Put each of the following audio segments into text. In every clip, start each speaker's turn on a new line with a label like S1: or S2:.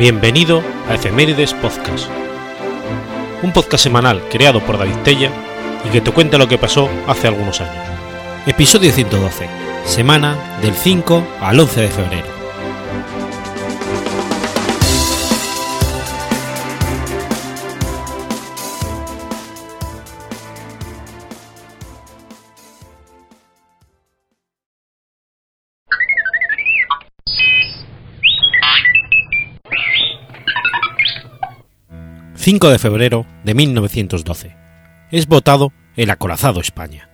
S1: Bienvenido a Efemérides Podcast, un podcast semanal creado por David Tella y que te cuenta lo que pasó hace algunos años. Episodio 112, semana del 5 al 11 de febrero. 5 de febrero de 1912. Es votado el acorazado España.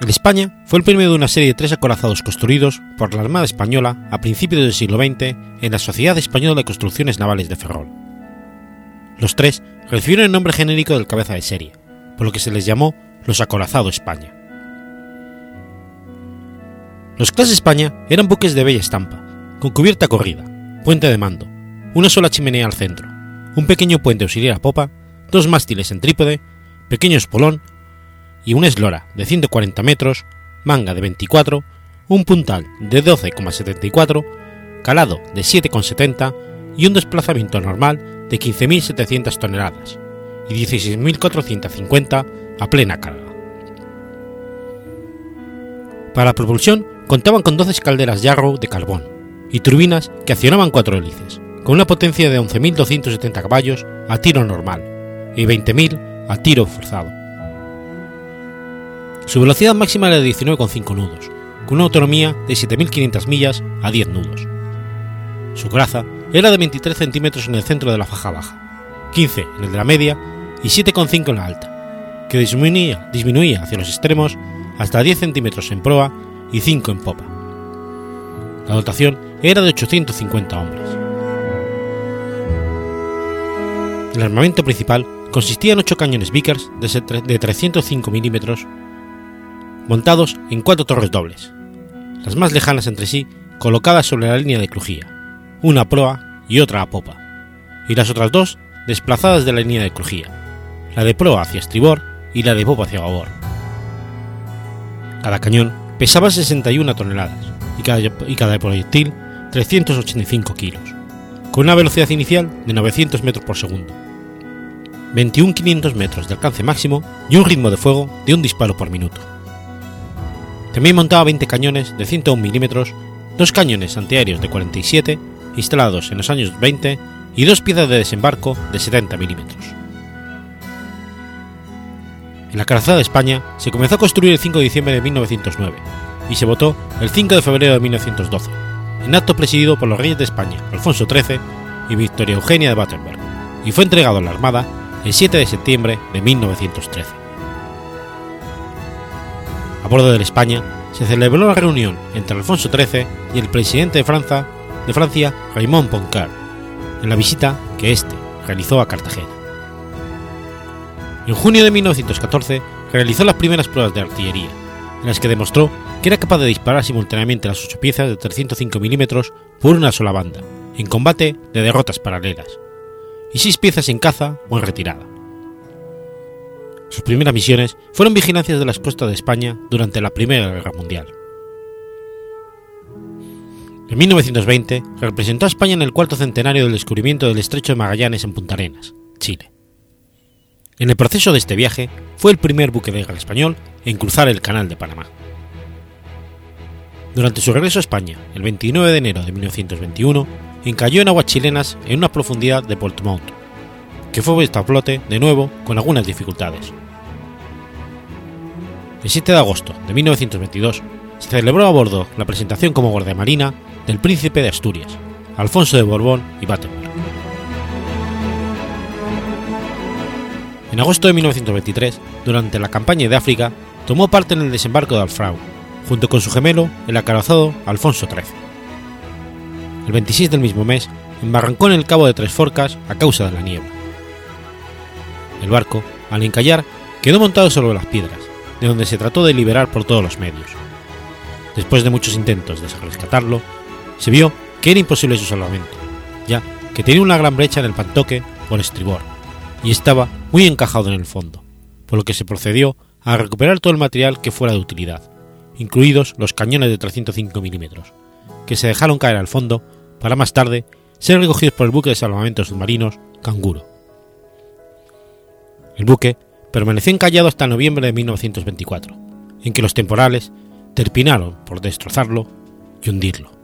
S1: El España fue el primero de una serie de tres acorazados construidos por la Armada Española a principios del siglo XX en la Sociedad Española de Construcciones Navales de Ferrol. Los tres recibieron el nombre genérico del cabeza de serie, por lo que se les llamó los Acorazado España. Los Clase España eran buques de bella estampa, con cubierta corrida, puente de mando, una sola chimenea al centro, un pequeño puente auxiliar a popa, dos mástiles en trípode, pequeño espolón y una eslora de 140 metros, manga de 24, un puntal de 12,74, calado de 7,70 y un desplazamiento normal de 15.700 toneladas y 16.450 a plena carga. Para la propulsión contaban con 12 calderas Yarrow de carbón, y turbinas que accionaban cuatro hélices, con una potencia de 11.270 caballos a tiro normal y 20.000 a tiro forzado. Su velocidad máxima era de 19,5 nudos, con una autonomía de 7.500 millas a 10 nudos. Su graza era de 23 centímetros en el centro de la faja baja, 15 en el de la media y 7,5 en la alta, que disminuía, disminuía hacia los extremos hasta 10 centímetros en proa y 5 en popa. La dotación era de 850 hombres. El armamento principal consistía en ocho cañones Vickers de 305 milímetros montados en cuatro torres dobles, las más lejanas entre sí colocadas sobre la línea de crujía, una a proa y otra a popa, y las otras dos desplazadas de la línea de crujía, la de proa hacia estribor y la de popa hacia babor. Cada cañón pesaba 61 toneladas y cada, y cada proyectil 385 kilos, con una velocidad inicial de 900 metros por segundo, 21.500 metros de alcance máximo y un ritmo de fuego de un disparo por minuto. También montaba 20 cañones de 101 milímetros, dos cañones antiaéreos de 47 instalados en los años 20 y dos piezas de desembarco de 70 milímetros. En la calzada de España se comenzó a construir el 5 de diciembre de 1909 y se votó el 5 de febrero de 1912 en acto presidido por los reyes de España, Alfonso XIII y Victoria Eugenia de Battenberg, y fue entregado a la Armada el 7 de septiembre de 1913. A bordo de la España se celebró la reunión entre Alfonso XIII y el presidente de Francia, de Francia Raymond Poincaré, en la visita que éste realizó a Cartagena. En junio de 1914 realizó las primeras pruebas de artillería, en las que demostró que era capaz de disparar simultáneamente las ocho piezas de 305 milímetros por una sola banda, en combate de derrotas paralelas, y seis piezas en caza o en retirada. Sus primeras misiones fueron vigilancias de las costas de España durante la Primera Guerra Mundial. En 1920 representó a España en el cuarto centenario del descubrimiento del estrecho de Magallanes en Punta Arenas, Chile. En el proceso de este viaje fue el primer buque de guerra español en cruzar el Canal de Panamá. Durante su regreso a España, el 29 de enero de 1921, encalló en aguas chilenas en una profundidad de Portmouth, que fue vuelto a flote de nuevo con algunas dificultades. El 7 de agosto de 1922 se celebró a bordo la presentación como guardiamarina del príncipe de Asturias, Alfonso de Borbón y Battenberg. En agosto de 1923, durante la campaña de África, tomó parte en el desembarco de Alfrau, junto con su gemelo, el acorazado Alfonso XIII. El 26 del mismo mes, embarrancó en el cabo de Tres Forcas a causa de la niebla. El barco, al encallar, quedó montado sobre las piedras, de donde se trató de liberar por todos los medios. Después de muchos intentos de rescatarlo, se vio que era imposible su salvamento, ya que tenía una gran brecha en el pantoque por estribor y estaba muy encajado en el fondo, por lo que se procedió a recuperar todo el material que fuera de utilidad, incluidos los cañones de 305 milímetros, que se dejaron caer al fondo para más tarde ser recogidos por el buque de salvamento submarinos Canguro. El buque permaneció encallado hasta noviembre de 1924, en que los temporales terminaron por destrozarlo y hundirlo.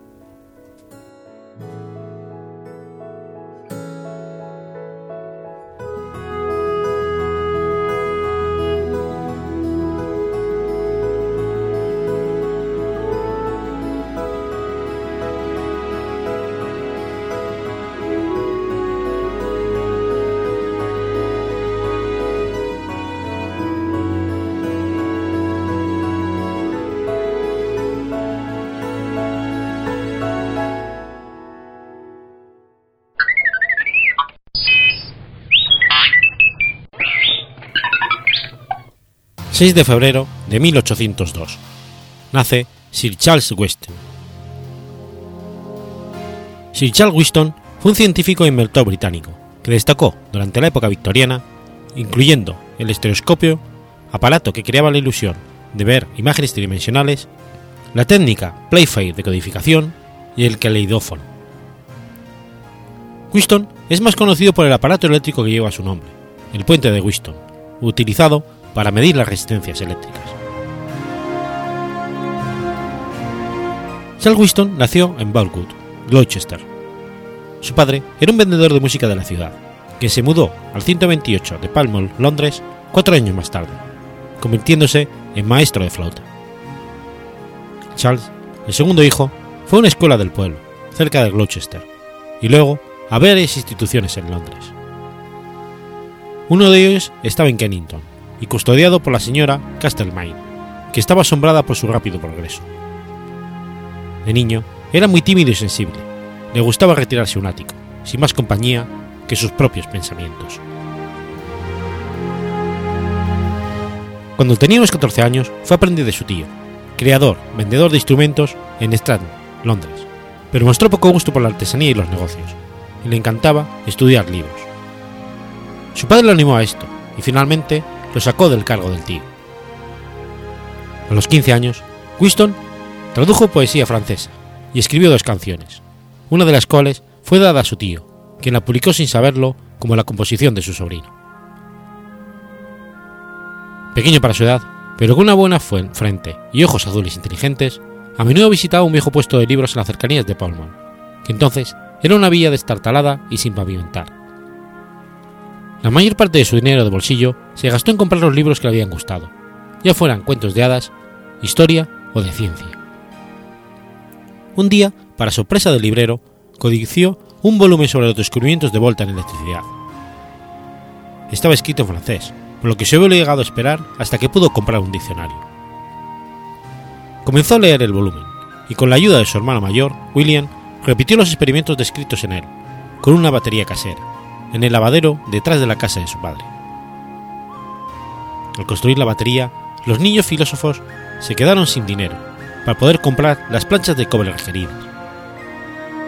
S1: 6 de febrero de 1802. Nace Sir Charles Weston. Sir Charles Weston fue un científico e inventor británico que destacó durante la época victoriana, incluyendo el estereoscopio, aparato que creaba la ilusión de ver imágenes tridimensionales, la técnica Playfair de codificación y el caleidófono. Weston es más conocido por el aparato eléctrico que lleva su nombre, el puente de Weston, utilizado para medir las resistencias eléctricas. Charles Winston nació en Balwood, Gloucester. Su padre era un vendedor de música de la ciudad, que se mudó al 128 de Pall Londres, cuatro años más tarde, convirtiéndose en maestro de flauta. Charles, el segundo hijo, fue a una escuela del pueblo, cerca de Gloucester, y luego a varias instituciones en Londres. Uno de ellos estaba en Kennington, y custodiado por la señora Castlemaine, que estaba asombrada por su rápido progreso. De niño, era muy tímido y sensible. Le gustaba retirarse a un ático, sin más compañía que sus propios pensamientos. Cuando tenía unos 14 años, fue aprendiz de su tío, creador, vendedor de instrumentos en Stratton, Londres, pero mostró poco gusto por la artesanía y los negocios, y le encantaba estudiar libros. Su padre lo animó a esto, y finalmente lo sacó del cargo del tío. A los 15 años, Winston tradujo poesía francesa y escribió dos canciones, una de las cuales fue dada a su tío, quien la publicó sin saberlo como la composición de su sobrino. Pequeño para su edad, pero con una buena frente y ojos azules inteligentes, a menudo visitaba un viejo puesto de libros en las cercanías de Palman, que entonces era una villa destartalada y sin pavimentar la mayor parte de su dinero de bolsillo se gastó en comprar los libros que le habían gustado, ya fueran cuentos de hadas, historia o de ciencia. Un día, para sorpresa del librero, codició un volumen sobre los descubrimientos de Volta en electricidad. Estaba escrito en francés, por lo que se había llegado a esperar hasta que pudo comprar un diccionario. Comenzó a leer el volumen, y con la ayuda de su hermano mayor, William, repitió los experimentos descritos en él, con una batería casera en el lavadero detrás de la casa de su padre. Al construir la batería, los niños filósofos se quedaron sin dinero para poder comprar las planchas de cobre requeridas.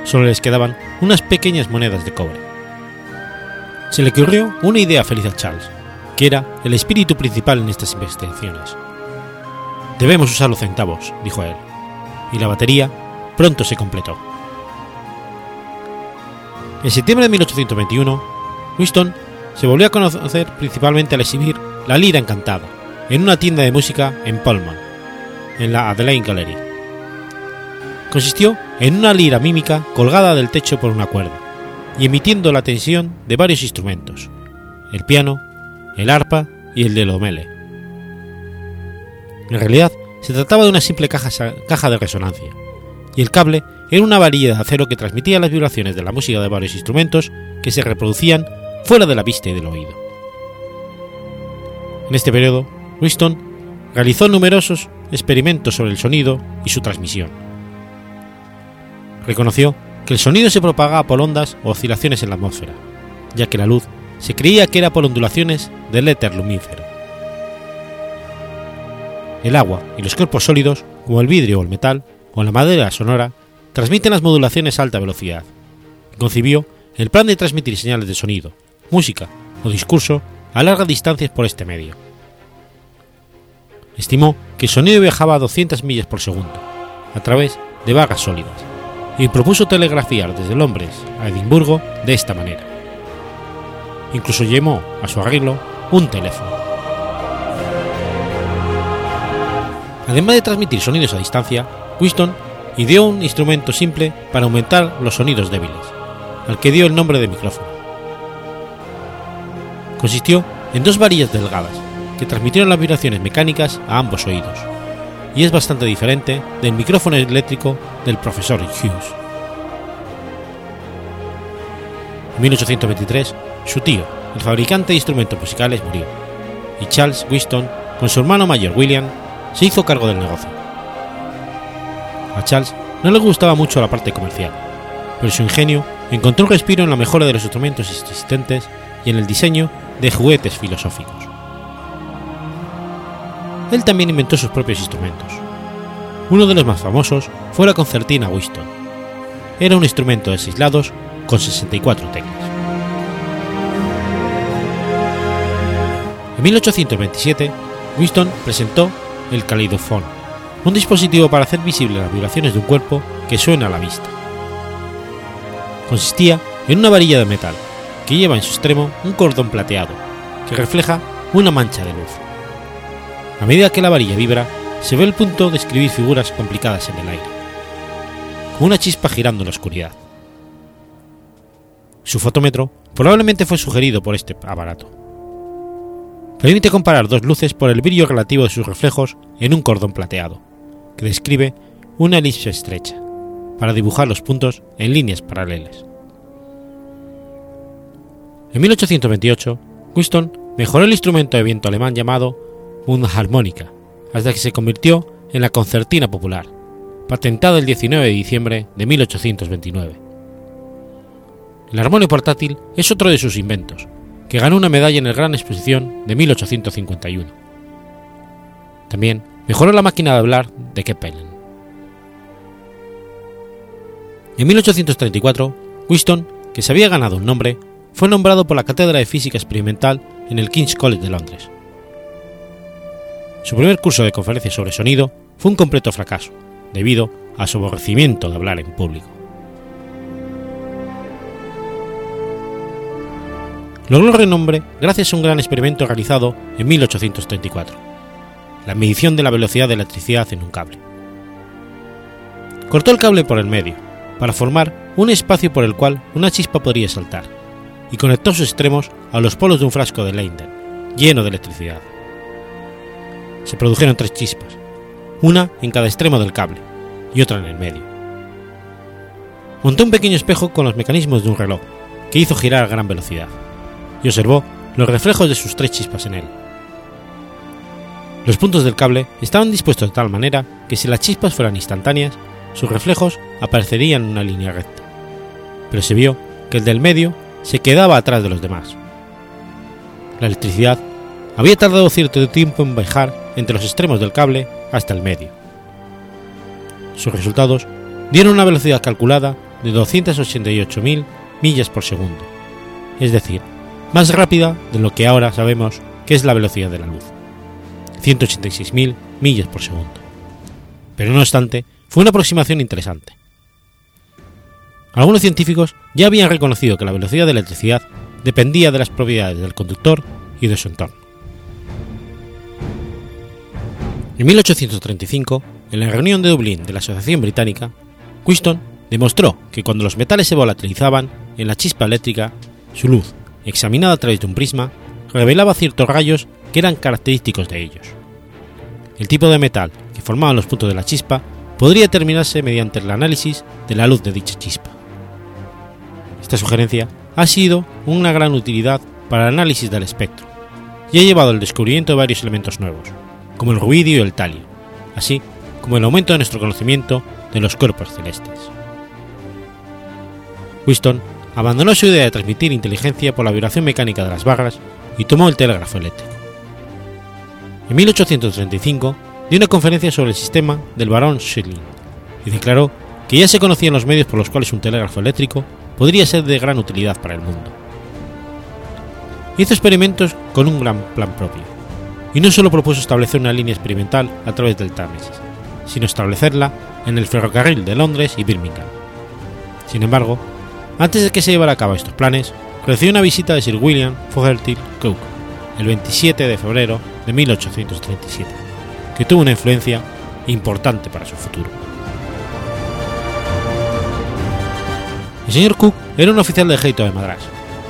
S1: Solo les quedaban unas pequeñas monedas de cobre. Se le ocurrió una idea feliz a Charles, que era el espíritu principal en estas investigaciones. Debemos usar los centavos, dijo él, y la batería pronto se completó. En septiembre de 1821, Winston se volvió a conocer principalmente al exhibir La Lira Encantada en una tienda de música en Pullman, en la Adelaide Gallery. Consistió en una lira mímica colgada del techo por una cuerda y emitiendo la tensión de varios instrumentos, el piano, el arpa y el de lomele. En realidad, se trataba de una simple caja de resonancia, y el cable era una varilla de acero que transmitía las vibraciones de la música de varios instrumentos que se reproducían fuera de la vista y del oído. En este periodo, Winston realizó numerosos experimentos sobre el sonido y su transmisión. Reconoció que el sonido se propagaba por ondas o oscilaciones en la atmósfera, ya que la luz se creía que era por ondulaciones del éter lumífero. El agua y los cuerpos sólidos, como el vidrio o el metal, o la madera sonora, transmiten las modulaciones a alta velocidad. Concibió el plan de transmitir señales de sonido, música o discurso a largas distancias por este medio. Estimó que el sonido viajaba a 200 millas por segundo, a través de vagas sólidas, y propuso telegrafiar desde Londres a Edimburgo de esta manera. Incluso llamó a su arreglo un teléfono. Además de transmitir sonidos a distancia, Winston ideó un instrumento simple para aumentar los sonidos débiles, al que dio el nombre de micrófono. Consistió en dos varillas delgadas, que transmitieron las vibraciones mecánicas a ambos oídos, y es bastante diferente del micrófono eléctrico del profesor Hughes. En 1823, su tío, el fabricante de instrumentos musicales, murió, y Charles Winston, con su hermano mayor William, se hizo cargo del negocio. A Charles no le gustaba mucho la parte comercial, pero su ingenio encontró un respiro en la mejora de los instrumentos existentes y en el diseño de juguetes filosóficos. Él también inventó sus propios instrumentos. Uno de los más famosos fue la concertina Winston. Era un instrumento de seis lados con 64 teclas. En 1827, Winston presentó el caleidofón, un dispositivo para hacer visibles las vibraciones de un cuerpo que suena a la vista. Consistía en una varilla de metal que lleva en su extremo un cordón plateado que refleja una mancha de luz. A medida que la varilla vibra, se ve el punto de escribir figuras complicadas en el aire, una chispa girando en la oscuridad. Su fotómetro probablemente fue sugerido por este aparato. Permite comparar dos luces por el brillo relativo de sus reflejos en un cordón plateado, que describe una elipse estrecha, para dibujar los puntos en líneas paralelas. En 1828, Winston mejoró el instrumento de viento alemán llamado Mundharmonica, hasta que se convirtió en la concertina popular, patentada el 19 de diciembre de 1829. El armonio portátil es otro de sus inventos, que ganó una medalla en el Gran Exposición de 1851. También mejoró la máquina de hablar de Kepelen. En 1834, Winston, que se había ganado un nombre, fue nombrado por la Cátedra de Física Experimental en el King's College de Londres. Su primer curso de conferencias sobre sonido fue un completo fracaso, debido a su aborrecimiento de hablar en público. Logró renombre gracias a un gran experimento realizado en 1834, la medición de la velocidad de electricidad en un cable. Cortó el cable por el medio, para formar un espacio por el cual una chispa podría saltar, y conectó sus extremos a los polos de un frasco de Leyden, lleno de electricidad. Se produjeron tres chispas, una en cada extremo del cable y otra en el medio. Montó un pequeño espejo con los mecanismos de un reloj, que hizo girar a gran velocidad, y observó los reflejos de sus tres chispas en él. Los puntos del cable estaban dispuestos de tal manera que si las chispas fueran instantáneas, sus reflejos aparecerían en una línea recta, pero se vio que el del medio se quedaba atrás de los demás. La electricidad había tardado cierto tiempo en bajar entre los extremos del cable hasta el medio. Sus resultados dieron una velocidad calculada de 288.000 millas por segundo, es decir, más rápida de lo que ahora sabemos que es la velocidad de la luz, 186.000 millas por segundo. Pero no obstante, fue una aproximación interesante. Algunos científicos ya habían reconocido que la velocidad de la electricidad dependía de las propiedades del conductor y de su entorno. En 1835, en la reunión de Dublín de la Asociación Británica, Winston demostró que cuando los metales se volatilizaban en la chispa eléctrica, su luz, examinada a través de un prisma, revelaba ciertos rayos que eran característicos de ellos. El tipo de metal que formaban los puntos de la chispa podría determinarse mediante el análisis de la luz de dicha chispa. Esta sugerencia ha sido una gran utilidad para el análisis del espectro y ha llevado al descubrimiento de varios elementos nuevos, como el rubidio y el talio, así como el aumento de nuestro conocimiento de los cuerpos celestes. Winston abandonó su idea de transmitir inteligencia por la vibración mecánica de las barras y tomó el telégrafo eléctrico. En 1835 dio una conferencia sobre el sistema del barón Schilling y declaró que ya se conocían los medios por los cuales un telégrafo eléctrico podría ser de gran utilidad para el mundo. Hizo experimentos con un gran plan propio, y no solo propuso establecer una línea experimental a través del Támesis, sino establecerla en el ferrocarril de Londres y Birmingham, Sin embargo, antes de que se llevara a cabo estos planes, recibió una visita de Sir William Fogerty Cook el 27 de febrero de 1837, que tuvo una influencia importante para su futuro. El señor Cook era un oficial de ejército de Madras,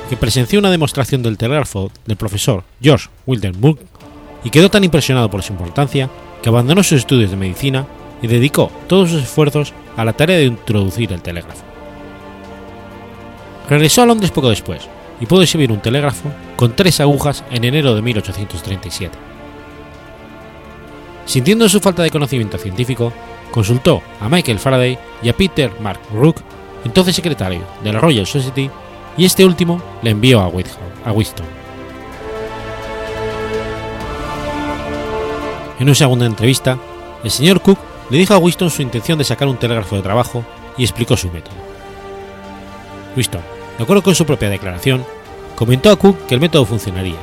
S1: que presenció una demostración del telégrafo del profesor George Wildenburg y quedó tan impresionado por su importancia que abandonó sus estudios de medicina y dedicó todos sus esfuerzos a la tarea de introducir el telégrafo. Regresó a Londres poco después y pudo exhibir un telégrafo con tres agujas en enero de 1837. Sintiendo su falta de conocimiento científico, consultó a Michael Faraday y a Peter Mark Rook, entonces secretario de la Royal Society, y este último le envió a, a Winston. En una segunda entrevista, el señor Cook le dijo a Winston su intención de sacar un telégrafo de trabajo y explicó su método. Winston, de acuerdo con su propia declaración, comentó a Cook que el método funcionaría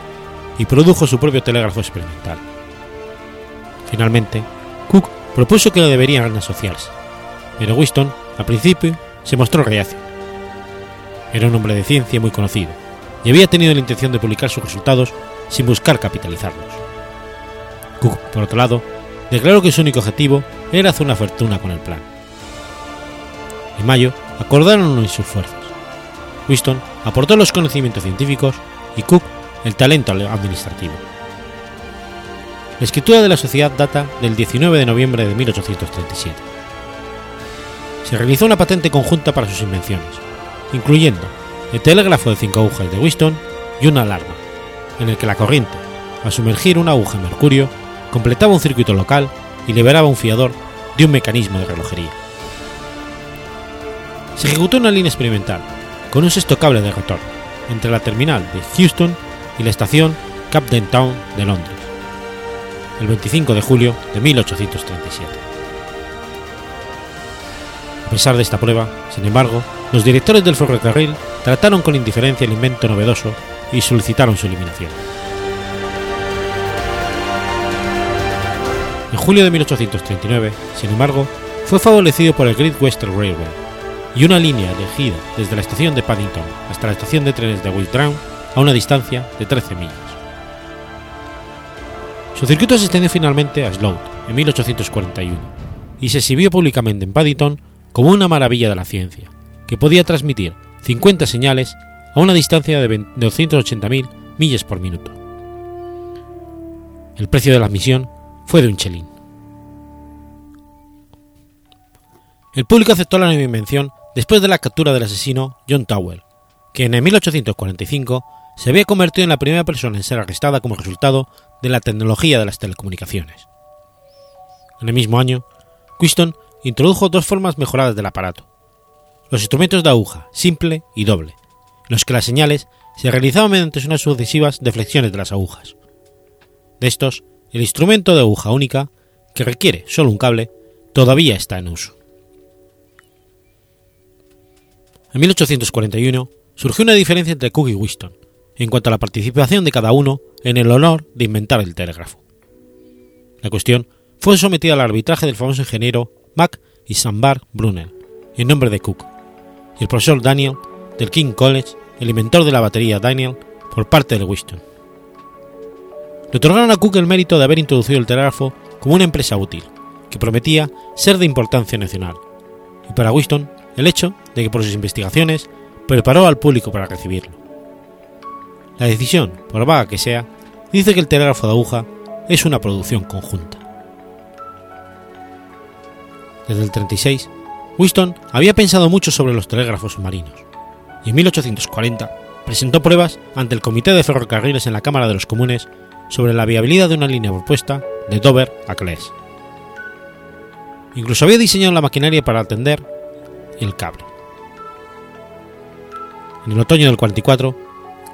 S1: y produjo su propio telégrafo experimental. Finalmente, Cook propuso que deberían asociarse, pero Winston, al principio, se mostró reacio. Era un hombre de ciencia muy conocido y había tenido la intención de publicar sus resultados sin buscar capitalizarlos. Cook, por otro lado, declaró que su único objetivo era hacer una fortuna con el plan. En mayo acordaron unir sus fuerzas. Winston aportó los conocimientos científicos y Cook el talento administrativo. La escritura de la sociedad data del 19 de noviembre de 1837. Se realizó una patente conjunta para sus invenciones, incluyendo el telégrafo de cinco agujas de Winston y una alarma, en el que la corriente, al sumergir una aguja en mercurio, completaba un circuito local y liberaba un fiador de un mecanismo de relojería. Se ejecutó una línea experimental con un sexto cable de retorno entre la terminal de Houston y la estación Camden Town de Londres, el 25 de julio de 1837. Pesar de esta prueba, sin embargo, los directores del ferrocarril trataron con indiferencia el invento novedoso y solicitaron su eliminación. En julio de 1839, sin embargo, fue favorecido por el Great Western Railway y una línea elegida desde la estación de Paddington hasta la estación de trenes de Whitetown a una distancia de 13 millas. Su circuito se extendió finalmente a Slough en 1841 y se exhibió públicamente en Paddington como una maravilla de la ciencia, que podía transmitir 50 señales a una distancia de 280.000 millas por minuto. El precio de la misión fue de un chelín. El público aceptó la nueva invención después de la captura del asesino John Towell, que en 1845 se había convertido en la primera persona en ser arrestada como resultado de la tecnología de las telecomunicaciones. En el mismo año, Quiston introdujo dos formas mejoradas del aparato, los instrumentos de aguja simple y doble, en los que las señales se realizaban mediante unas sucesivas deflexiones de las agujas. De estos, el instrumento de aguja única, que requiere solo un cable, todavía está en uso. En 1841 surgió una diferencia entre Cook y Winston en cuanto a la participación de cada uno en el honor de inventar el telégrafo. La cuestión fue sometida al arbitraje del famoso ingeniero Mac y Sambar Brunel, en nombre de Cook, y el profesor Daniel del King College, el inventor de la batería Daniel, por parte de Winston. Le otorgaron a Cook el mérito de haber introducido el telégrafo como una empresa útil, que prometía ser de importancia nacional, y para Winston el hecho de que por sus investigaciones preparó al público para recibirlo. La decisión, por vaga que sea, dice que el telégrafo de aguja es una producción conjunta. Desde el 36, Winston había pensado mucho sobre los telégrafos submarinos, y en 1840 presentó pruebas ante el Comité de Ferrocarriles en la Cámara de los Comunes sobre la viabilidad de una línea propuesta de Dover a Calais. Incluso había diseñado la maquinaria para atender el cable. En el otoño del 44,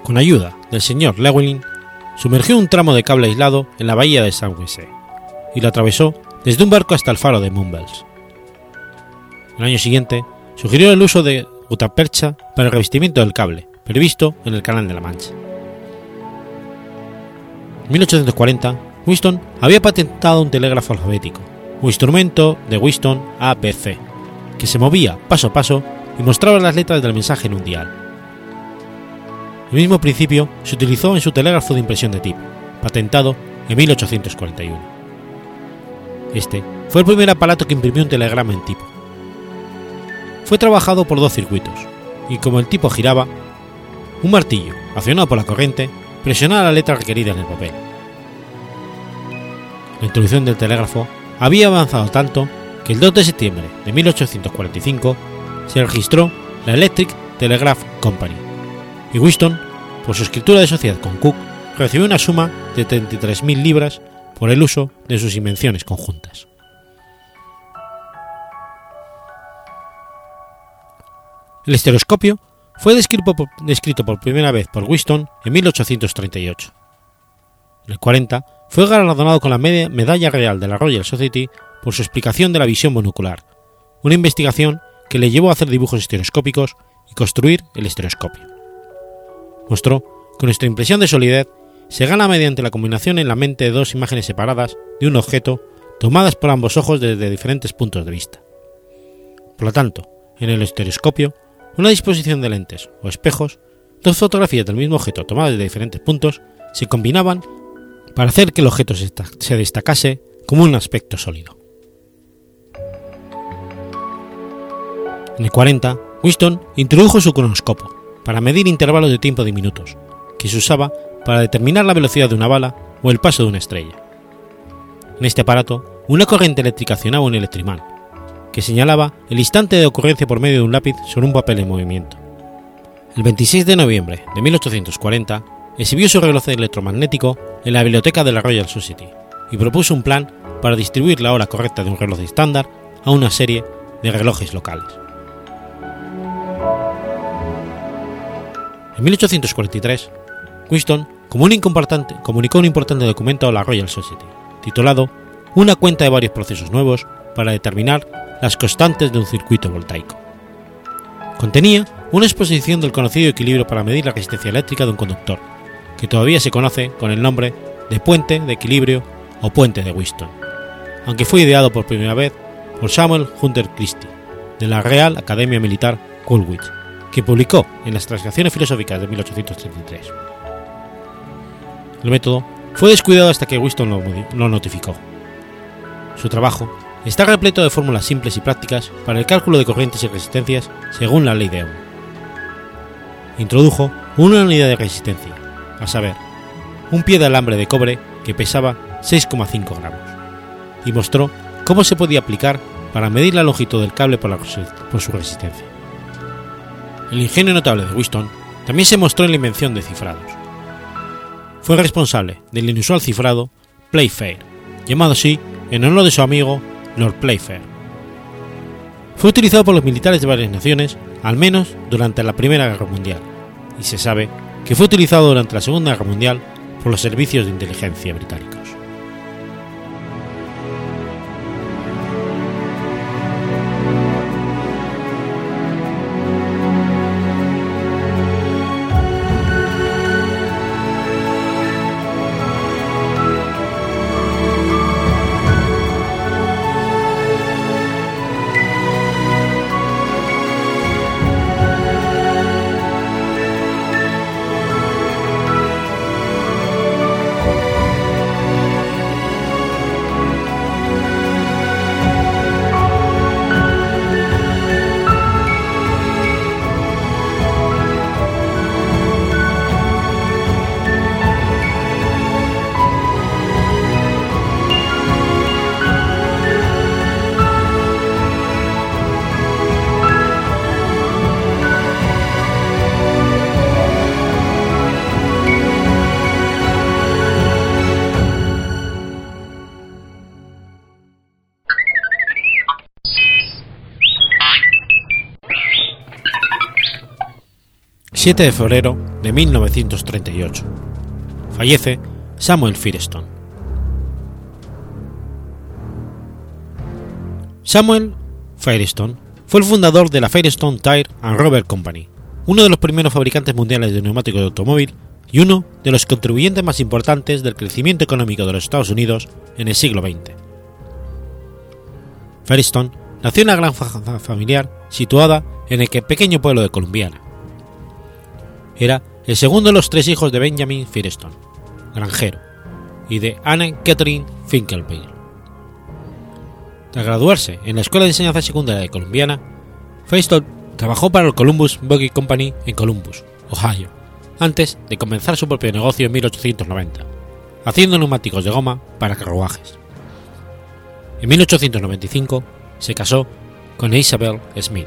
S1: con ayuda del señor Llewellyn, sumergió un tramo de cable aislado en la bahía de San José y lo atravesó desde un barco hasta el faro de Mumbles. El año siguiente, sugirió el uso de gutapercha para el revestimiento del cable, previsto en el Canal de la Mancha. En 1840, Winston había patentado un telégrafo alfabético, un instrumento de Winston ABC, que se movía paso a paso y mostraba las letras del mensaje en un dial. El mismo principio se utilizó en su telégrafo de impresión de tipo, patentado en 1841. Este fue el primer aparato que imprimió un telegrama en tipo. Fue trabajado por dos circuitos, y como el tipo giraba, un martillo, accionado por la corriente, presionaba la letra requerida en el papel. La introducción del telégrafo había avanzado tanto que el 2 de septiembre de 1845 se registró la Electric Telegraph Company, y Winston, por su escritura de sociedad con Cook, recibió una suma de 33.000 libras por el uso de sus invenciones conjuntas. El estereoscopio fue descrito por, primera vez por Winston en 1838. En el 40 fue galardonado con la Medalla Real de la Royal Society por su explicación de la visión monocular, una investigación que le llevó a hacer dibujos estereoscópicos y construir el estereoscopio. Mostró que nuestra impresión de solidez se gana mediante la combinación en la mente de dos imágenes separadas de un objeto tomadas por ambos ojos desde diferentes puntos de vista. Por lo tanto, en el estereoscopio, una disposición de lentes o espejos, dos fotografías del mismo objeto tomadas desde diferentes puntos, se combinaban para hacer que el objeto se destacase como un aspecto sólido. En el 40, Winston introdujo su cronoscopo para medir intervalos de tiempo de minutos, que se usaba para determinar la velocidad de una bala o el paso de una estrella. En este aparato, una corriente eléctrica accionaba un electrimán, que señalaba el instante de ocurrencia por medio de un lápiz sobre un papel en movimiento. El 26 de noviembre de 1840 exhibió su reloj electromagnético en la biblioteca de la Royal Society y propuso un plan para distribuir la hora correcta de un reloj estándar a una serie de relojes locales. En 1843, Winston comunicó un importante documento a la Royal Society, titulado Una cuenta de varios procesos nuevos para determinar las constantes de un circuito voltaico. Contenía una exposición del conocido equilibrio para medir la resistencia eléctrica de un conductor, que todavía se conoce con el nombre de puente de equilibrio o puente de Winston, aunque fue ideado por primera vez por Samuel Hunter Christie, de la Real Academia Militar Coolwich que publicó en las Transacciones Filosóficas de 1833. El método fue descuidado hasta que Winston lo, notificó. Su trabajo está repleto de fórmulas simples y prácticas para el cálculo de corrientes y resistencias según la ley de Ohm. Introdujo una unidad de resistencia, a saber, un pie de alambre de cobre que pesaba 6,5 gramos, y mostró cómo se podía aplicar para medir la longitud del cable por su resistencia. El ingenio notable de Winston también se mostró en la invención de cifrados. Fue responsable del inusual cifrado Playfair, llamado así en honor de su amigo Lord Playfair. Fue utilizado por los militares de varias naciones, al menos durante la Primera Guerra Mundial, y se sabe que fue utilizado durante la Segunda Guerra Mundial por los servicios de inteligencia británicos. 7 de febrero de 1938. Fallece Samuel Firestone. Samuel Firestone fue el fundador de la Firestone Tire and Rubber Company, uno de los primeros fabricantes mundiales de neumáticos de automóvil y uno de los contribuyentes más importantes del crecimiento económico de los Estados Unidos en el siglo XX. Firestone nació en una granja familiar situada en el pequeño pueblo de Columbiana. Era el segundo de los tres hijos de Benjamin Firestone, granjero, y de Anne Catherine Finkelbein. Tras graduarse en la Escuela de Enseñanza Secundaria de Columbiana, Firestone trabajó para el Columbus Buggy Company en Columbus, Ohio, antes de comenzar su propio negocio en 1890, haciendo neumáticos de goma para carruajes. En 1895 se casó con Isabel Smith.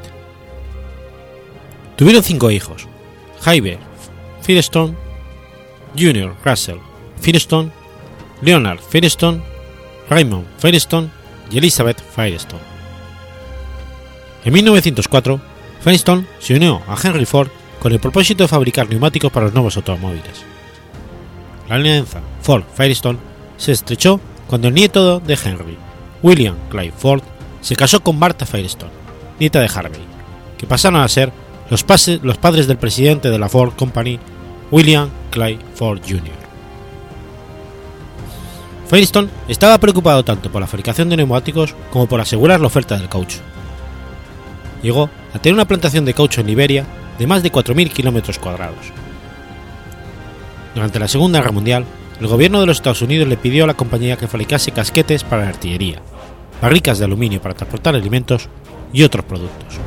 S1: Tuvieron cinco hijos: Jaime Firestone, Junior Russell Firestone, Leonard Firestone, Raymond Firestone y Elizabeth Firestone. En 1904, Firestone se unió a Henry Ford con el propósito de fabricar neumáticos para los nuevos automóviles. La alianza Ford-Firestone se estrechó cuando el nieto de Henry, William Clay Ford, se casó con Martha Firestone, nieta de Harvey, que pasaron a ser los, padres del presidente de la Ford Company, William Clay Ford Jr. Firestone estaba preocupado tanto por la fabricación de neumáticos como por asegurar la oferta del caucho. Llegó a tener una plantación de caucho en Liberia de más de 4.000 kilómetros cuadrados. Durante la Segunda Guerra Mundial, el gobierno de los Estados Unidos le pidió a la compañía que fabricase casquetes para la artillería, barricas de aluminio para transportar alimentos y otros productos.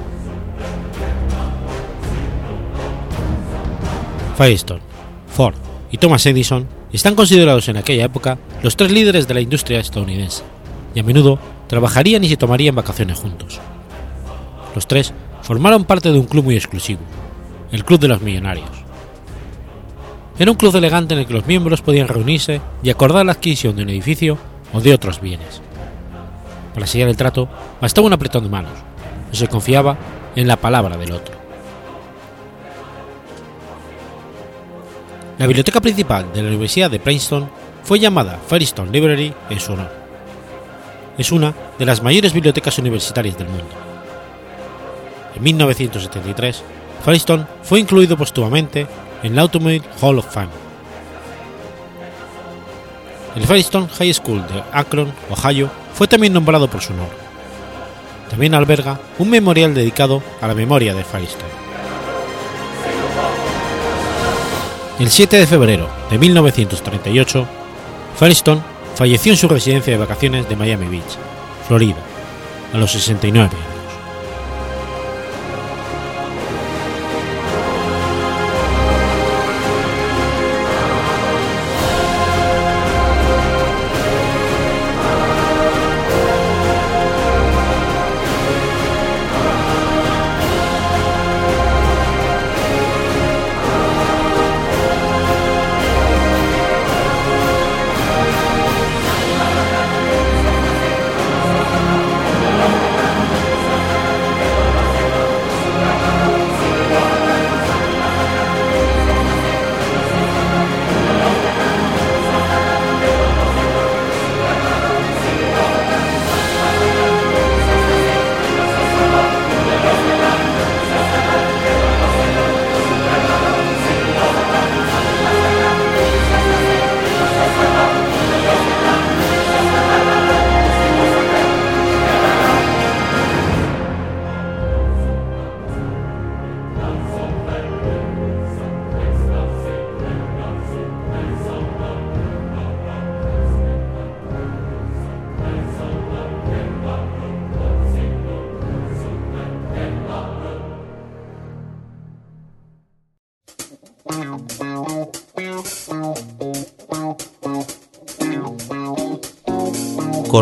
S1: Firestone, Ford y Thomas Edison están considerados en aquella época los tres líderes de la industria estadounidense, y a menudo trabajarían y se tomarían vacaciones juntos. Los tres formaron parte de un club muy exclusivo, el Club de los Millonarios. Era un club elegante en el que los miembros podían reunirse y acordar la adquisición de un edificio o de otros bienes. Para sellar el trato bastaba un apretón de manos, no se confiaba en la palabra del otro. La biblioteca principal de la Universidad de Princeton fue llamada Firestone Library en su honor. Es una de las mayores bibliotecas universitarias del mundo. En 1973, Firestone fue incluido póstumamente en la Automobile Hall of Fame. El Firestone High School de Akron, Ohio, fue también nombrado por su honor. También alberga un memorial dedicado a la memoria de Firestone. El 7 de febrero de 1938, Firestone falleció en su residencia de vacaciones de Miami Beach, Florida, a los 69 años.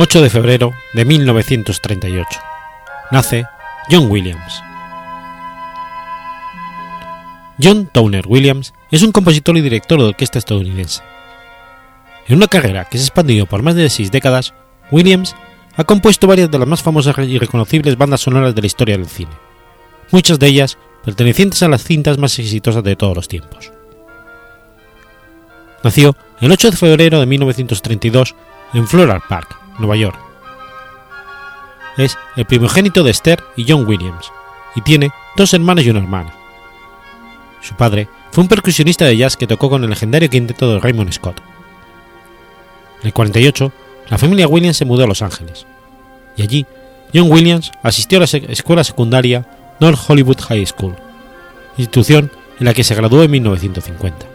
S1: ...8 de febrero de 1938... ...nace John Williams... John Towner Williams es un compositor y director de orquesta estadounidense. En una carrera que se ha expandido por más de seis décadas, Williams ha compuesto varias de las más famosas y reconocibles bandas sonoras de la historia del cine, muchas de ellas pertenecientes a las cintas más exitosas de todos los tiempos. Nació el 8 de febrero de 1932 en Floral Park, Nueva York. Es el primogénito de Esther y John Williams, y tiene dos hermanos y una hermana. Su padre fue un percusionista de jazz que tocó con el legendario quinteto de Raymond Scott. En el 48, la familia Williams se mudó a Los Ángeles, y allí John Williams asistió a la escuela secundaria North Hollywood High School, institución en la que se graduó en 1950.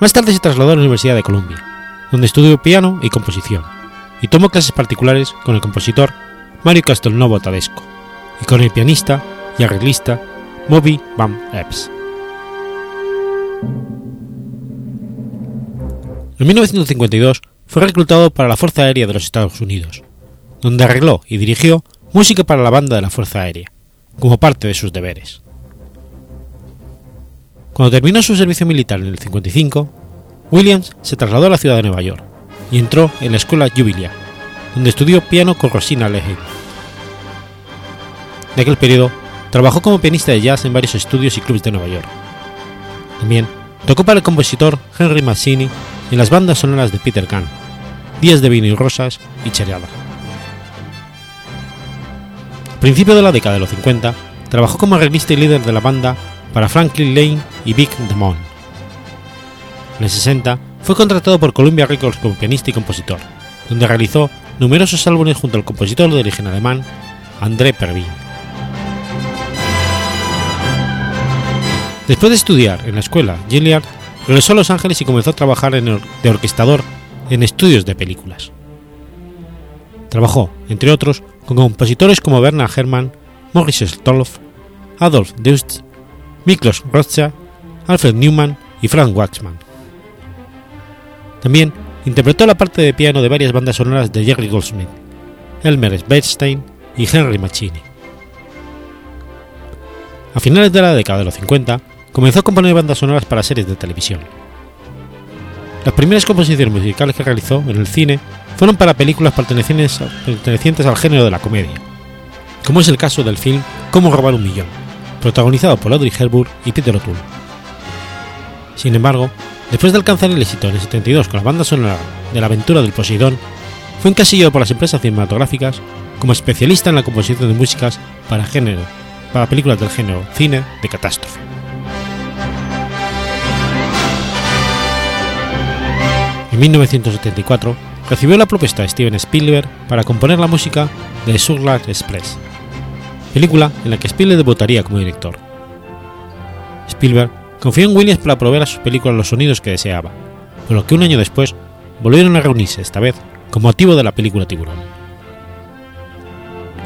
S1: Más tarde se trasladó a la Universidad de Columbia, donde estudió piano y composición, y tomó clases particulares con el compositor Mario Castelnuovo Tadesco y con el pianista y arreglista Moby Van Epps. En 1952 fue reclutado para la Fuerza Aérea de los Estados Unidos, donde arregló y dirigió música para la banda de la Fuerza Aérea, como parte de sus deberes. Cuando terminó su servicio militar en el 55, Williams se trasladó a la ciudad de Nueva York y entró en la escuela Jubilia, donde estudió piano con Rosina Lehe. De aquel periodo Trabajó como pianista de jazz en varios estudios y clubes de Nueva York. También tocó para el compositor Henry Mancini en las bandas sonoras de Peter Kahn, Días de Vino y Rosas y Cheriada. A principios de la década de los 50, trabajó como arreglista y líder de la banda para Franklin Lane y Big Demon. En el 60 fue contratado por Columbia Records como pianista y compositor, donde realizó numerosos álbumes junto al compositor de origen alemán André Pervin. Después de estudiar en la escuela Gilliard, regresó a Los Ángeles y comenzó a trabajar de orquestador en estudios de películas. Trabajó, entre otros, con compositores como Bernard Herrmann, Maurice Stolf, Adolf Deutsch, Miklos Rothschild, Alfred Newman y Frank Waxman. También interpretó la parte de piano de varias bandas sonoras de Jerry Goldsmith, Elmer Bernstein y Henry Mancini. A finales de la década de los 50, comenzó a componer bandas sonoras para series de televisión. Las primeras composiciones musicales que realizó en el cine fueron para películas pertenecientes, al género de la comedia, como es el caso del film Cómo robar un millón, protagonizado por Audrey Hepburn y Peter O'Toole. Sin embargo, después de alcanzar el éxito en el 72 con la banda sonora de La aventura del Poseidón, fue encasillado por las empresas cinematográficas como especialista en la composición de músicas para para películas del género cine de catástrofe. En 1974 recibió la propuesta de Steven Spielberg para componer la música de Sugar Express, película en la que Spielberg debutaría como director. Spielberg confió en Williams para proveer a sus películas los sonidos que deseaba, pero que un año después volvieron a reunirse esta vez con motivo de la película Tiburón.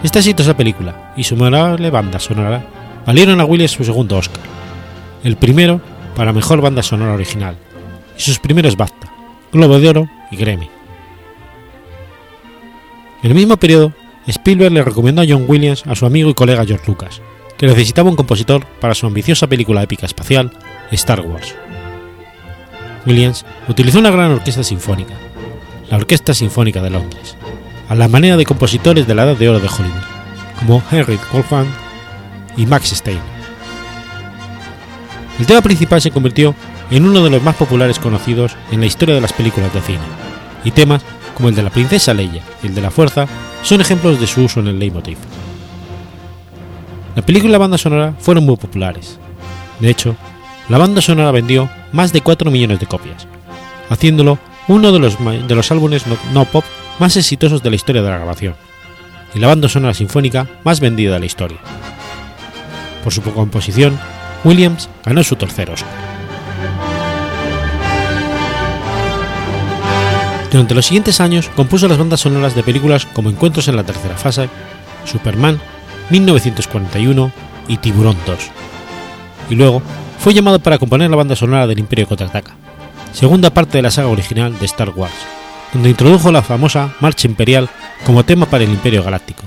S1: Esta exitosa película y su memorable banda sonora valieron a Williams su segundo Oscar, el primero para mejor banda sonora original, y sus primeros BAFTA, Globo de Oro y Grammy. En el mismo periodo, Spielberg le recomendó a John Williams a su amigo y colega George Lucas, que necesitaba un compositor para su ambiciosa película épica espacial, Star Wars. Williams utilizó una gran orquesta sinfónica, la Orquesta Sinfónica de Londres, a la manera de compositores de la Edad de Oro de Hollywood, como Henry Goldman y Max Stein. El tema principal se convirtió en uno de los más populares conocidos en la historia de las películas de cine, y temas como el de la princesa Leia y el de la fuerza son ejemplos de su uso en el leitmotiv. La película y la banda sonora fueron muy populares. De hecho, la banda sonora vendió más de 4 millones de copias, haciéndolo uno de los, de los álbumes no, pop más exitosos de la historia de la grabación, y la banda sonora sinfónica más vendida de la historia. Por su composición, Williams ganó su tercer Oscar. Durante los siguientes años compuso las bandas sonoras de películas como Encuentros en la tercera fase, Superman, 1941 y Tiburón 2. Y luego fue llamado para componer la banda sonora del Imperio contraataca, segunda parte de la saga original de Star Wars, donde introdujo la famosa Marcha Imperial como tema para el Imperio Galáctico,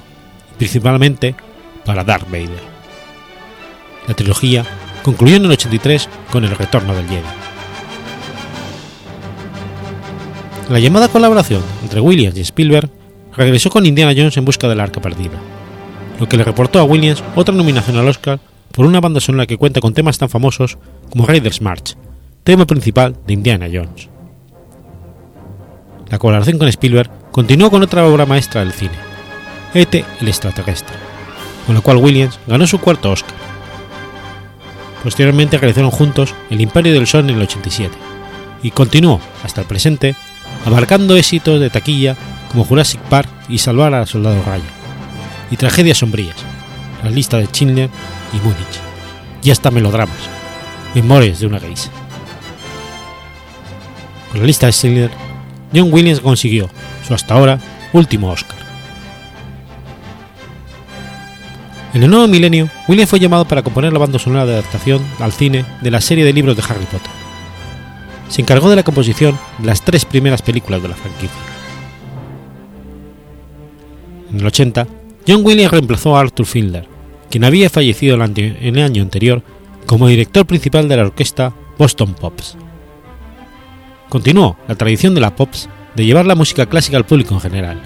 S1: principalmente para Darth Vader. La trilogía concluyó en el 83 con el retorno del Jedi. La llamada colaboración entre Williams y Spielberg regresó con Indiana Jones en busca del arca perdida, lo que le reportó a Williams otra nominación al Oscar por una banda sonora que cuenta con temas tan famosos como Raiders March, tema principal de Indiana Jones. La colaboración con Spielberg continuó con otra obra maestra del cine, E.T. el extraterrestre, con la cual Williams ganó su cuarto Oscar. Posteriormente realizaron juntos El Imperio del Sol en el 87 y continuó hasta el presente abarcando éxitos de taquilla como Jurassic Park y Salvar al Soldado Ryan, y tragedias sombrías, La lista de Schindler y Múnich, y hasta melodramas, Memorias de una geisha. Con la lista de Schindler, John Williams consiguió su hasta ahora último Oscar. En el nuevo milenio, Williams fue llamado para componer la banda sonora de adaptación al cine de la serie de libros de Harry Potter se encargó de la composición de las tres primeras películas de la franquicia. En el 80, John Williams reemplazó a Arthur Findler, quien había fallecido en el año anterior como director principal de la orquesta Boston Pops. Continuó la tradición de la Pops de llevar la música clásica al público en general.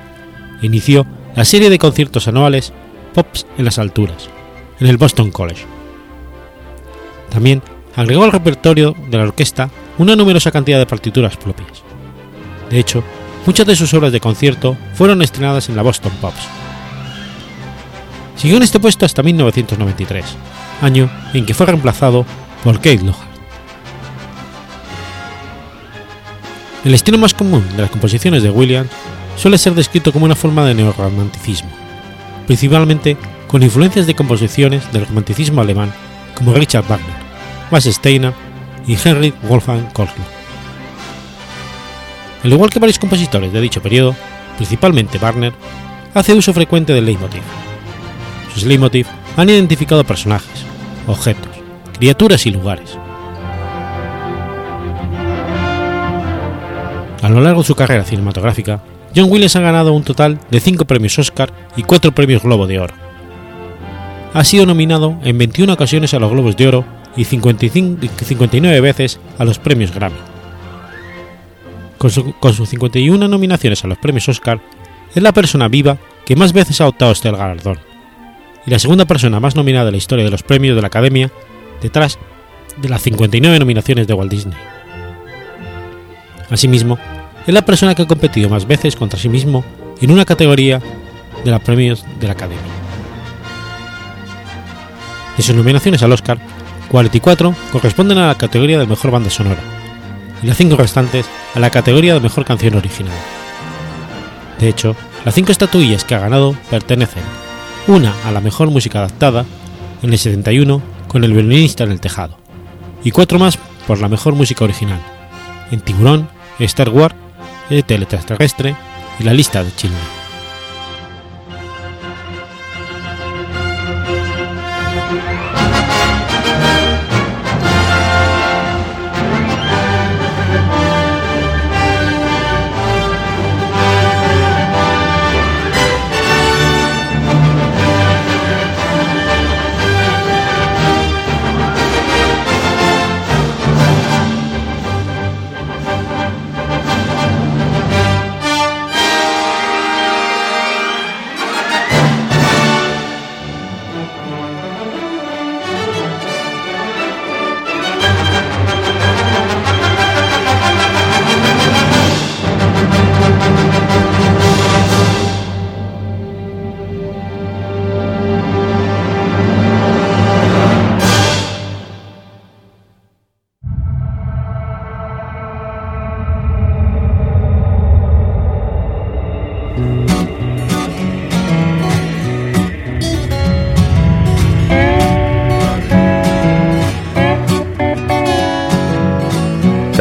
S1: Inició la serie de conciertos anuales Pops en las alturas, en el Boston College. También agregó al repertorio de la orquesta una numerosa cantidad de partituras propias. De hecho, muchas de sus obras de concierto fueron estrenadas en la Boston Pops. Siguió en este puesto hasta 1993, año en que fue reemplazado por Kate Lohan. El estilo más común de las composiciones de Williams suele ser descrito como una forma de neorromanticismo, principalmente con influencias de composiciones del romanticismo alemán como Richard Wagner, Max Steiner y Henry Wolfgang Kortl. Al igual que varios compositores de dicho periodo, principalmente Wagner, hace uso frecuente del leitmotiv. Sus leitmotiv han identificado personajes, objetos, criaturas y lugares. A lo largo de su carrera cinematográfica, John Williams ha ganado un total de 5 premios Oscar y 4 premios Globo de Oro. Ha sido nominado en 21 ocasiones a los Globos de Oro y 55, 59 veces a los premios Grammy. Con, sus 51 nominaciones a los premios Oscar, es la persona viva que más veces ha optado este galardón, y la segunda persona más nominada en la historia de los premios de la Academia, detrás de las 59 nominaciones de Walt Disney. Asimismo, es la persona que ha competido más veces contra sí mismo en una categoría de los premios de la Academia. De sus nominaciones al Oscar, 44 corresponden a la categoría de mejor banda sonora, y las 5 restantes a la categoría de mejor canción original. De hecho, las 5 estatuillas que ha ganado pertenecen una a la mejor música adaptada, en el 71 con El violinista en el tejado, y cuatro más por la mejor música original, en Tiburón, Star Wars, El teleterrestre y La lista de Chile.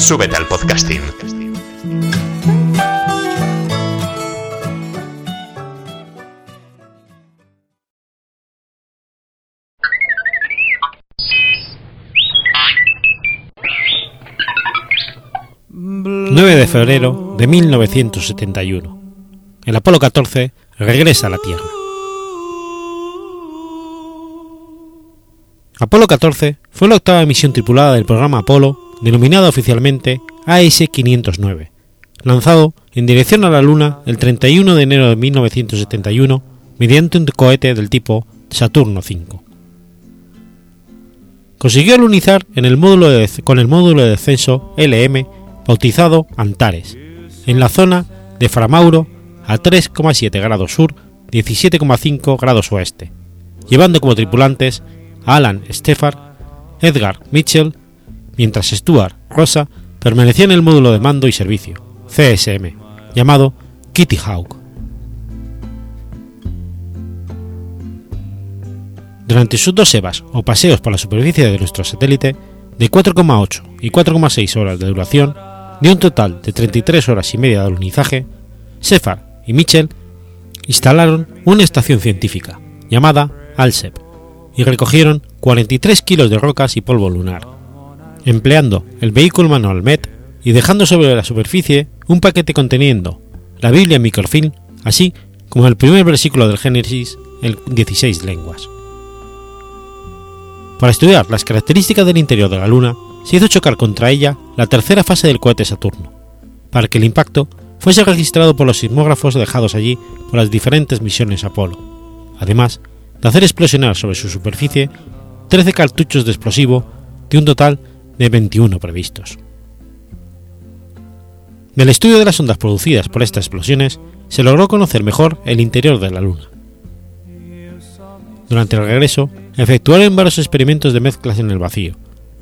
S2: Súbete al podcasting.
S1: ...9 de febrero de 1971... ...el Apolo 14 regresa a la Tierra. Apolo 14 fue la octava misión tripulada del programa Apolo, denominada oficialmente AS-509, lanzado en dirección a la Luna el 31 de enero de 1971 mediante un cohete del tipo Saturno V. Consiguió alunizar con el módulo de descenso LM bautizado Antares, en la zona de Framauro a 3,7 grados sur, 17,5 grados oeste, llevando como tripulantes a Alan Steffar, Edgar Mitchell, mientras Stuart Rosa permanecía en el módulo de mando y servicio, CSM, llamado Kitty Hawk. Durante sus dos EVAs o paseos por la superficie de nuestro satélite, de 4,8 y 4,6 horas de duración, de un total de 33 horas y media de alunizaje, Sefar y Mitchell instalaron una estación científica llamada ALSEP y recogieron 43 kilos de rocas y polvo lunar, empleando el vehículo manual MET y dejando sobre la superficie un paquete conteniendo la Biblia en microfilm, así como el primer versículo del Génesis en 16 lenguas. Para estudiar las características del interior de la Luna, se hizo chocar contra ella la tercera fase del cohete Saturno, para que el impacto fuese registrado por los sismógrafos dejados allí por las diferentes misiones Apolo, además de hacer explosionar sobre su superficie 13 cartuchos de explosivo de un total de 21 previstos. Del estudio de las ondas producidas por estas explosiones se logró conocer mejor el interior de la Luna. Durante el regreso, efectuaron varios experimentos de mezclas en el vacío,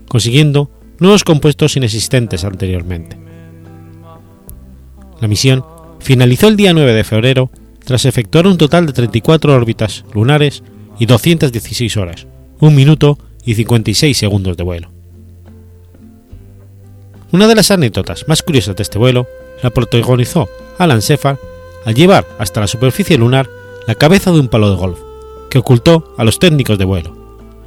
S1: consiguiendo nuevos compuestos inexistentes anteriormente. La misión finalizó el día 9 de febrero tras efectuar un total de 34 órbitas lunares y 216 horas, 1 minuto y 56 segundos de vuelo. Una de las anécdotas más curiosas de este vuelo la protagonizó Alan Shepard al llevar hasta la superficie lunar la cabeza de un palo de golf, que ocultó a los técnicos de vuelo,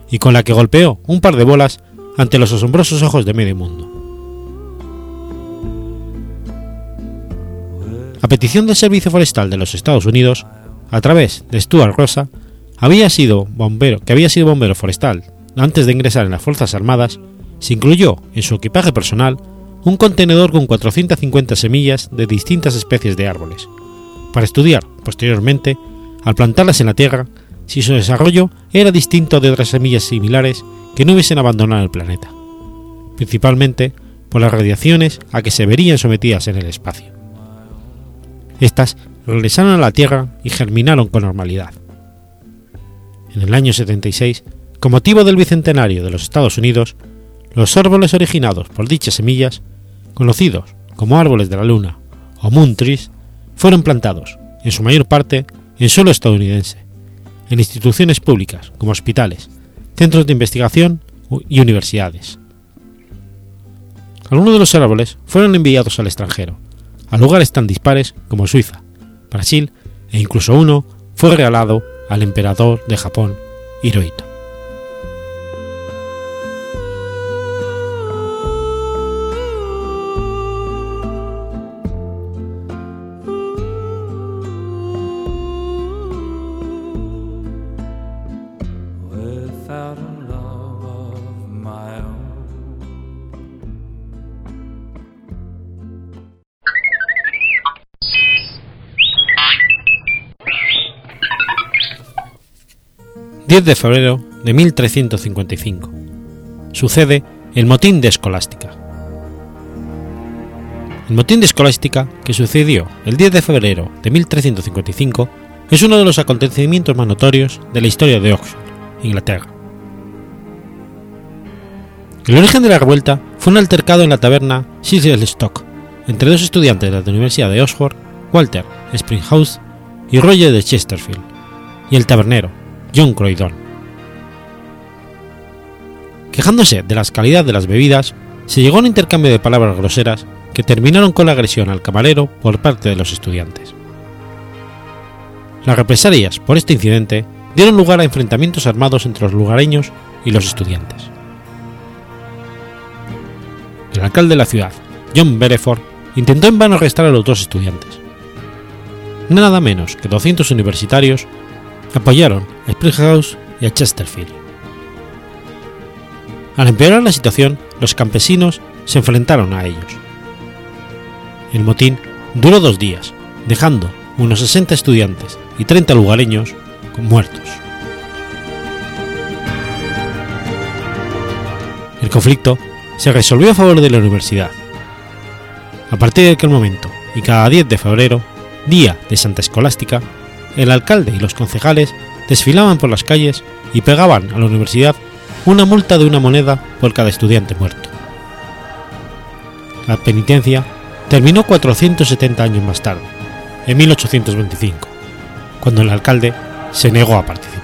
S1: y con la que golpeó un par de bolas ante los asombrosos ojos de medio mundo. A petición del Servicio Forestal de los Estados Unidos, a través de Stuart Rosa, había sido bombero, que había sido bombero forestal antes de ingresar en las Fuerzas Armadas, se incluyó en su equipaje personal un contenedor con 450 semillas de distintas especies de árboles, para estudiar, posteriormente, al plantarlas en la tierra, si su desarrollo era distinto de otras semillas similares que no hubiesen abandonado el planeta, principalmente por las radiaciones a que se verían sometidas en el espacio. Estas regresaron a la Tierra y germinaron con normalidad. En el año 76, con motivo del bicentenario de los Estados Unidos, los árboles originados por dichas semillas, conocidos como árboles de la luna o moon trees, fueron plantados, en su mayor parte, en suelo estadounidense, en instituciones públicas como hospitales, centros de investigación y universidades. Algunos de los árboles fueron enviados al extranjero, a lugares tan dispares como Suiza, Brasil e incluso uno fue regalado al emperador de Japón, Hirohito. 10 de febrero de 1355. Sucede el motín de Escolástica. El motín de Escolástica, que sucedió el 10 de febrero de 1355, es uno de los acontecimientos más notorios de la historia de Oxford, Inglaterra. El origen de la revuelta fue un altercado en la taberna Cecil Stock entre dos estudiantes de la Universidad de Oxford, Walter Springhouse y Roger de Chesterfield, y el tabernero John Croydon. Quejándose de la calidad de las bebidas, se llegó a un intercambio de palabras groseras que terminaron con la agresión al camarero por parte de los estudiantes. Las represalias por este incidente dieron lugar a enfrentamientos armados entre los lugareños y los estudiantes. El alcalde de la ciudad, John Bereford, intentó en vano arrestar a los dos estudiantes. Nada menos que 200 universitarios apoyaron a Springhouse y a Chesterfield. Al empeorar la situación, los campesinos se enfrentaron a ellos. El motín duró dos días, dejando unos 60 estudiantes y 30 lugareños muertos. El conflicto se resolvió a favor de la universidad. A partir de aquel momento y cada 10 de febrero, día de Santa Escolástica, el alcalde y los concejales desfilaban por las calles y pegaban a la universidad una multa de una moneda por cada estudiante muerto. La penitencia terminó 470 años más tarde, en 1825, cuando el alcalde se negó a participar.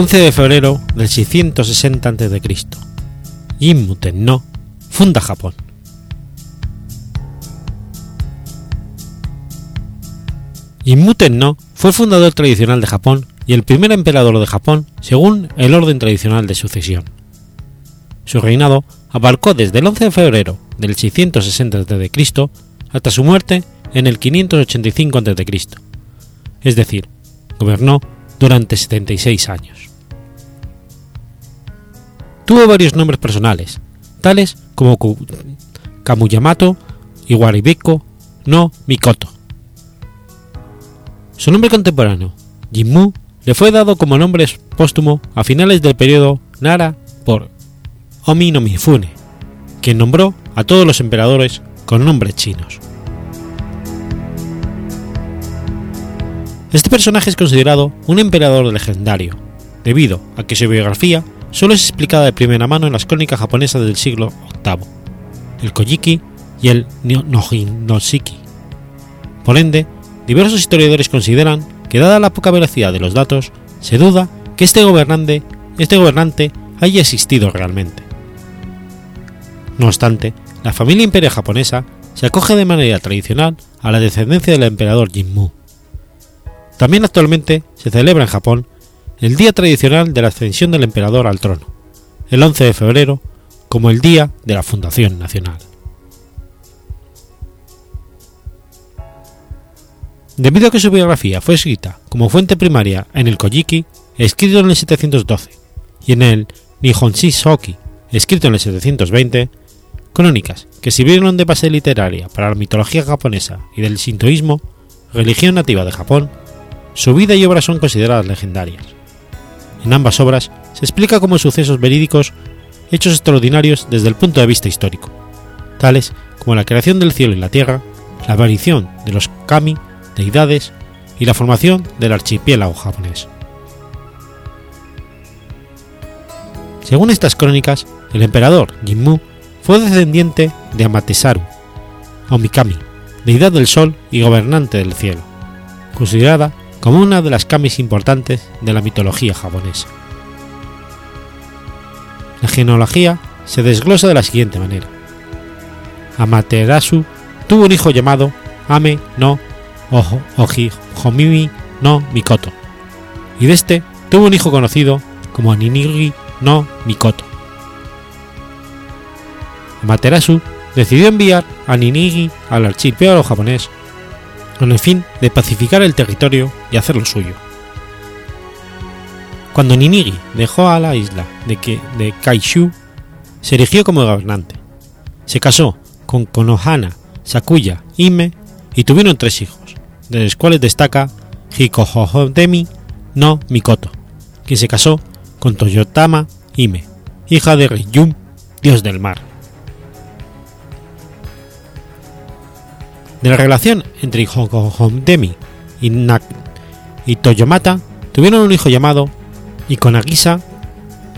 S1: 11 de febrero del 660 a.C. Jimmu no funda Japón. Jimmu no fue el fundador tradicional de Japón y el primer emperador de Japón según el orden tradicional de sucesión. Su reinado abarcó desde el 11 de febrero del 660 a.C. hasta su muerte en el 585 a.C., es decir, gobernó durante 76 años. Tuvo varios nombres personales, tales como Kamuyamato y Waribiko no Mikoto. Su nombre contemporáneo, Jimmu, le fue dado como nombre póstumo a finales del periodo Nara por Omi no Mifune, quien nombró a todos los emperadores con nombres chinos. Este personaje es considerado un emperador legendario, debido a que su biografía solo es explicada de primera mano en las crónicas japonesas del siglo VIII, el Kojiki y el Nojinoshiki. Por ende, diversos historiadores consideran que dada la poca velocidad de los datos, se duda que este gobernante, este gobernante haya existido realmente. No obstante, la familia imperial japonesa se acoge de manera tradicional a la descendencia del emperador Jimmu. También actualmente se celebra en Japón el día tradicional de la ascensión del emperador al trono, el 11 de febrero, como el día de la fundación nacional. Debido a que su biografía fue escrita como fuente primaria en el Kojiki, escrito en el 712, y en el Nihonshisoki, escrito en el 720, crónicas que sirvieron de base literaria para la mitología japonesa y del sintoísmo, religión nativa de Japón, su vida y obra son consideradas legendarias. En ambas obras se explica como sucesos verídicos hechos extraordinarios desde el punto de vista histórico, tales como la creación del cielo y la tierra, la aparición de los kami, deidades y la formación del archipiélago japonés. Según estas crónicas, el emperador Jimmu fue descendiente de Amatesaru, o Mikami, deidad del sol y gobernante del cielo, considerada como una de las kamis importantes de la mitología japonesa. La genealogía se desglosa de la siguiente manera. Amaterasu tuvo un hijo llamado Ame no Ojo, Oji Homimi no Mikoto, y de este tuvo un hijo conocido como Ninigi no Mikoto. Amaterasu decidió enviar a Ninigi al archipiélago japonés con el fin de pacificar el territorio y hacerlo suyo. Cuando Ninigi dejó a la isla de, que, Kaishu, se erigió como gobernante. Se casó con Konohana, Sakuya, Ime y tuvieron tres hijos, de los cuales destaca Hikohohodemi no Mikoto, quien se casó con Toyotama Ime, hija de Ryum, dios del mar. De la relación entre Hikohodemi y, y Toyomata tuvieron un hijo llamado Ikonagisa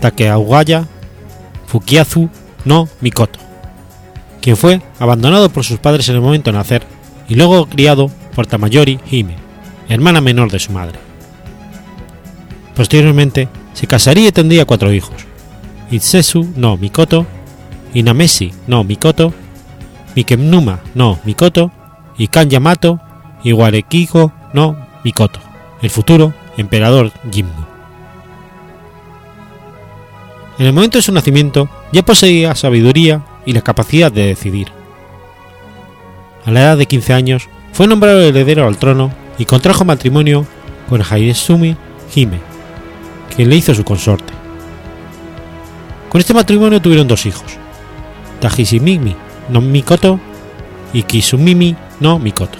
S1: Takeawaya Fukiazu no Mikoto, quien fue abandonado por sus padres en el momento de nacer y luego criado por Tamayori Hime, hermana menor de su madre. Posteriormente se casaría y tendría cuatro hijos: Itsesu no Mikoto, Inamesi no Mikoto, Mikemnuma no Mikoto y Kan Yamato y Warekiko no Mikoto, el futuro emperador Jimmu. En el momento de su nacimiento ya poseía sabiduría y la capacidad de decidir. A la edad de 15 años fue nombrado heredero al trono y contrajo matrimonio con Haidesumi Hime, quien le hizo su consorte. Con este matrimonio tuvieron dos hijos, Tajishimimi no Mikoto y Kisumimi no Mikoto.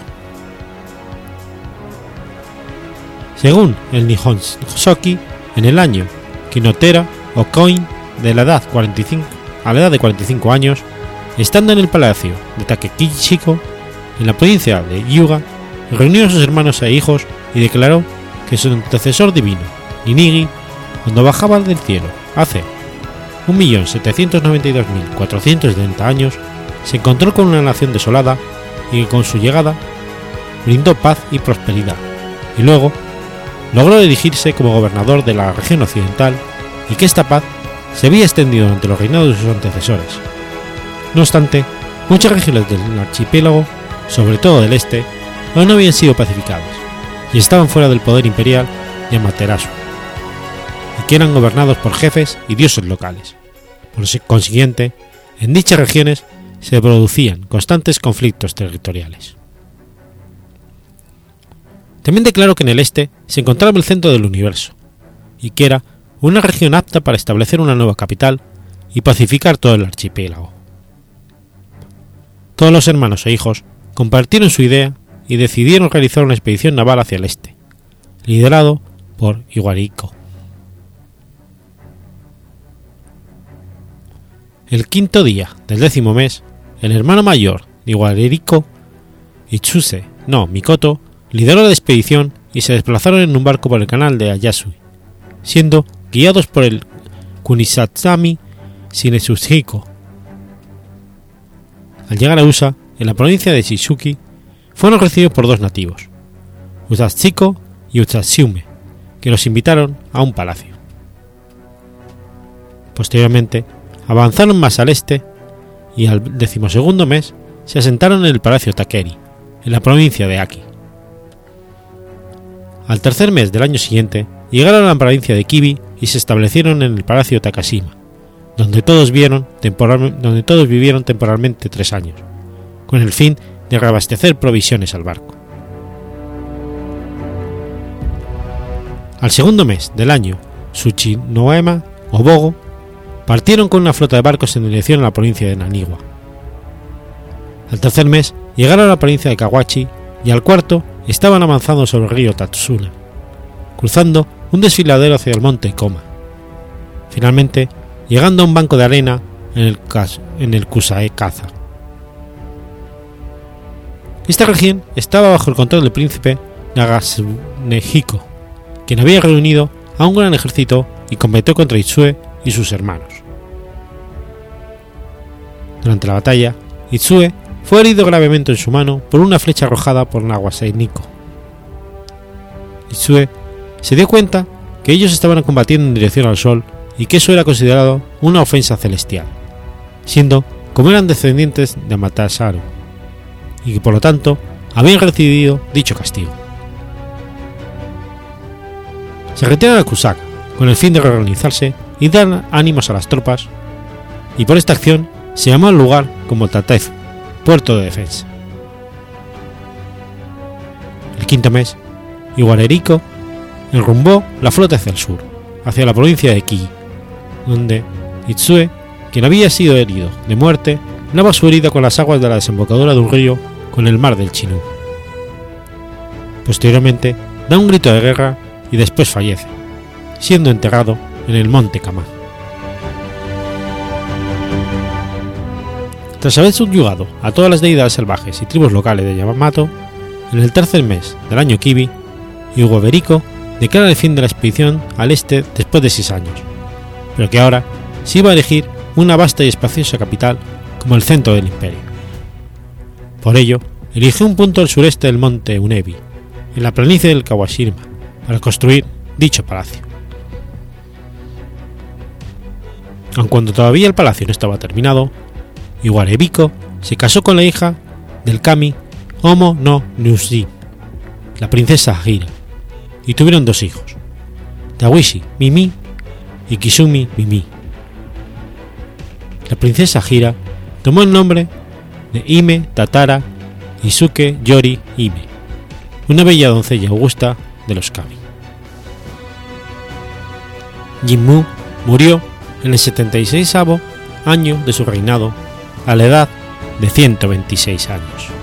S1: Según el Nihon Shoki, en el año Kinotera o Coin de la edad 45 a la edad de 45 años, estando en el palacio de Takekichiko, en la provincia de Hyuga, reunió a sus hermanos e hijos y declaró que su antecesor divino, Ninigi, cuando bajaba del cielo hace 1.792.470 años, se encontró con una nación desolada y que con su llegada brindó paz y prosperidad, y luego logró dirigirse como gobernador de la región occidental y que esta paz se había extendido durante los reinados de sus antecesores. No obstante, muchas regiones del archipiélago, sobre todo del este, aún no habían sido pacificadas y estaban fuera del poder imperial de Amaterasu, y que eran gobernados por jefes y dioses locales. Por consiguiente, en dichas regiones se producían constantes conflictos territoriales. También declaró que en el este se encontraba el centro del universo, y que era una región apta para establecer una nueva capital y pacificar todo el archipiélago. Todos los hermanos e hijos compartieron su idea y decidieron realizar una expedición naval hacia el este, liderado por Iwariko. El quinto día del décimo mes, el hermano mayor de Iwariko, Ichuse no Mikoto, lideró la expedición y se desplazaron en un barco por el canal de Ayasui, siendo guiados por el Kunisatsami Shinesushiko. Al llegar a Usa, en la provincia de Shizuki, fueron recibidos por dos nativos, Usachiko y Usatsiume, que los invitaron a un palacio. Posteriormente, avanzaron más al este y al decimosegundo mes se asentaron en el palacio Takeri, en la provincia de Aki. Al tercer mes del año siguiente, llegaron a la provincia de Kibi y se establecieron en el palacio Takashima, donde todos, vieron donde todos vivieron temporalmente tres años, con el fin de reabastecer provisiones al barco. Al segundo mes del año, Tsuchinoema o Bogo partieron con una flota de barcos en dirección a la provincia de Naniwa, Al tercer mes llegaron a la provincia de Kawachi y al cuarto estaban avanzando sobre el río Tatsuna, cruzando un desfiladero hacia el monte Koma. Finalmente, llegando a un banco de arena en el, en Kusae Kaza. Esta región estaba bajo el control del príncipe Nagasunehiko, quien había reunido a un gran ejército y combatió contra Itsue y sus hermanos. Durante la batalla, Itsue fue herido gravemente en su mano por una flecha arrojada por Niko. Itsue se dio cuenta que ellos estaban combatiendo en dirección al sol y que eso era considerado una ofensa celestial, siendo como eran descendientes de Amatasaru, y que por lo tanto habían recibido dicho castigo. Se retiraron a Kusaka con el fin de reorganizarse y dar ánimos a las tropas, y por esta acción se llamó al lugar como Tatezu, puerto de defensa. El quinto mes, Iguarerico enrumbó la flota hacia el sur, hacia la provincia de Ki, donde Itsue, quien había sido herido de muerte, lava su herida con las aguas de la desembocadura de un río con el mar del Chinú. Posteriormente, da un grito de guerra y después fallece, siendo enterrado en el monte Kama. Tras haber subyugado a todas las deidades salvajes y tribus locales de Yamato, en el tercer mes del año Kibi, Hugo Berico declara el fin de la expedición al este después de seis años, pero que ahora se iba a elegir una vasta y espaciosa capital como el centro del imperio. Por ello, eligió un punto al sureste del monte Unebi, en la planicie del Kawashirima, para construir dicho palacio. Aun cuando todavía el palacio no estaba terminado, Iwarebiko se casó con la hija del kami Omo no Nushi, la princesa Hira, y tuvieron dos hijos, Tawishi Mimi y Kisumi Mimi. La princesa Hira tomó el nombre de Ime Tatara Isuke Yori Ime, una bella doncella augusta de los kami. Jinmu murió en el 76 año de su reinado a la edad de 126 años.